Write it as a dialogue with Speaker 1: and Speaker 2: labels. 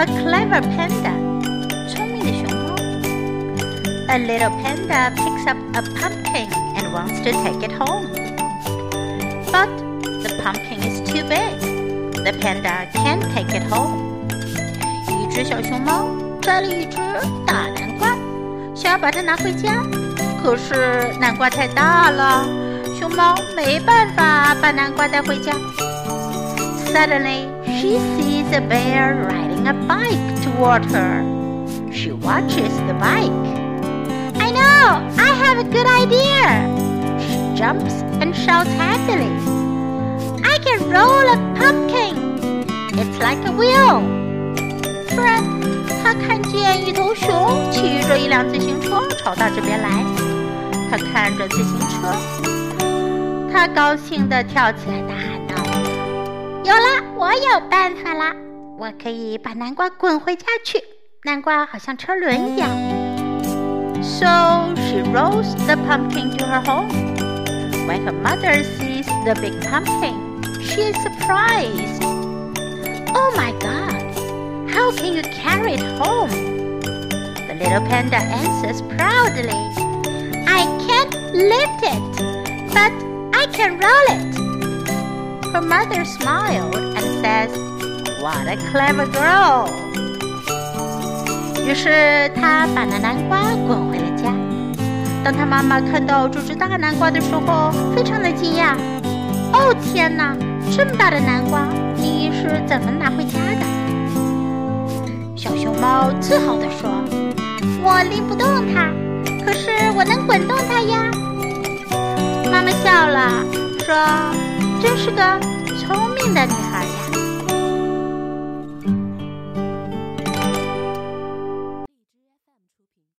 Speaker 1: A clever panda，聪明的熊猫。A little panda picks up a pumpkin and wants to take it home. But the pumpkin is too big. The panda can't take it home. 一只小熊猫摘了一只大南瓜，想要把它拿回家，可是南瓜太大了，熊猫没办法把南瓜带回家。Suddenly, she sees a bear riding a bike toward her. She watches the bike. I know, I have a good idea. She jumps and shouts happily. I can roll a pumpkin. It's like a wheel. 突然，她看见一头熊骑着一辆自行车朝她这边来。她看着自行车，她高兴地跳起来，大喊道：“有了，我有办法啦！ 我可以把南瓜滚回家去。南瓜好像车轮一样。” So she rolls the pumpkin to her home. When her mother sees the big pumpkin, she is surprised. Oh my god! How can you carry it home? The little panda answers proudly. I can't lift it, but I can roll it. Her mother smiled and says, What a clever girl! 于是他把那南瓜滚回了家。当他妈妈看到这只大南瓜的时候，非常的惊讶。哦天哪，这么大的南瓜，你是怎么拿回家的？小熊猫自豪地说：“我拎不动它，可是我能滚动它呀。”妈妈笑了，说：“真是个聪明的女孩。”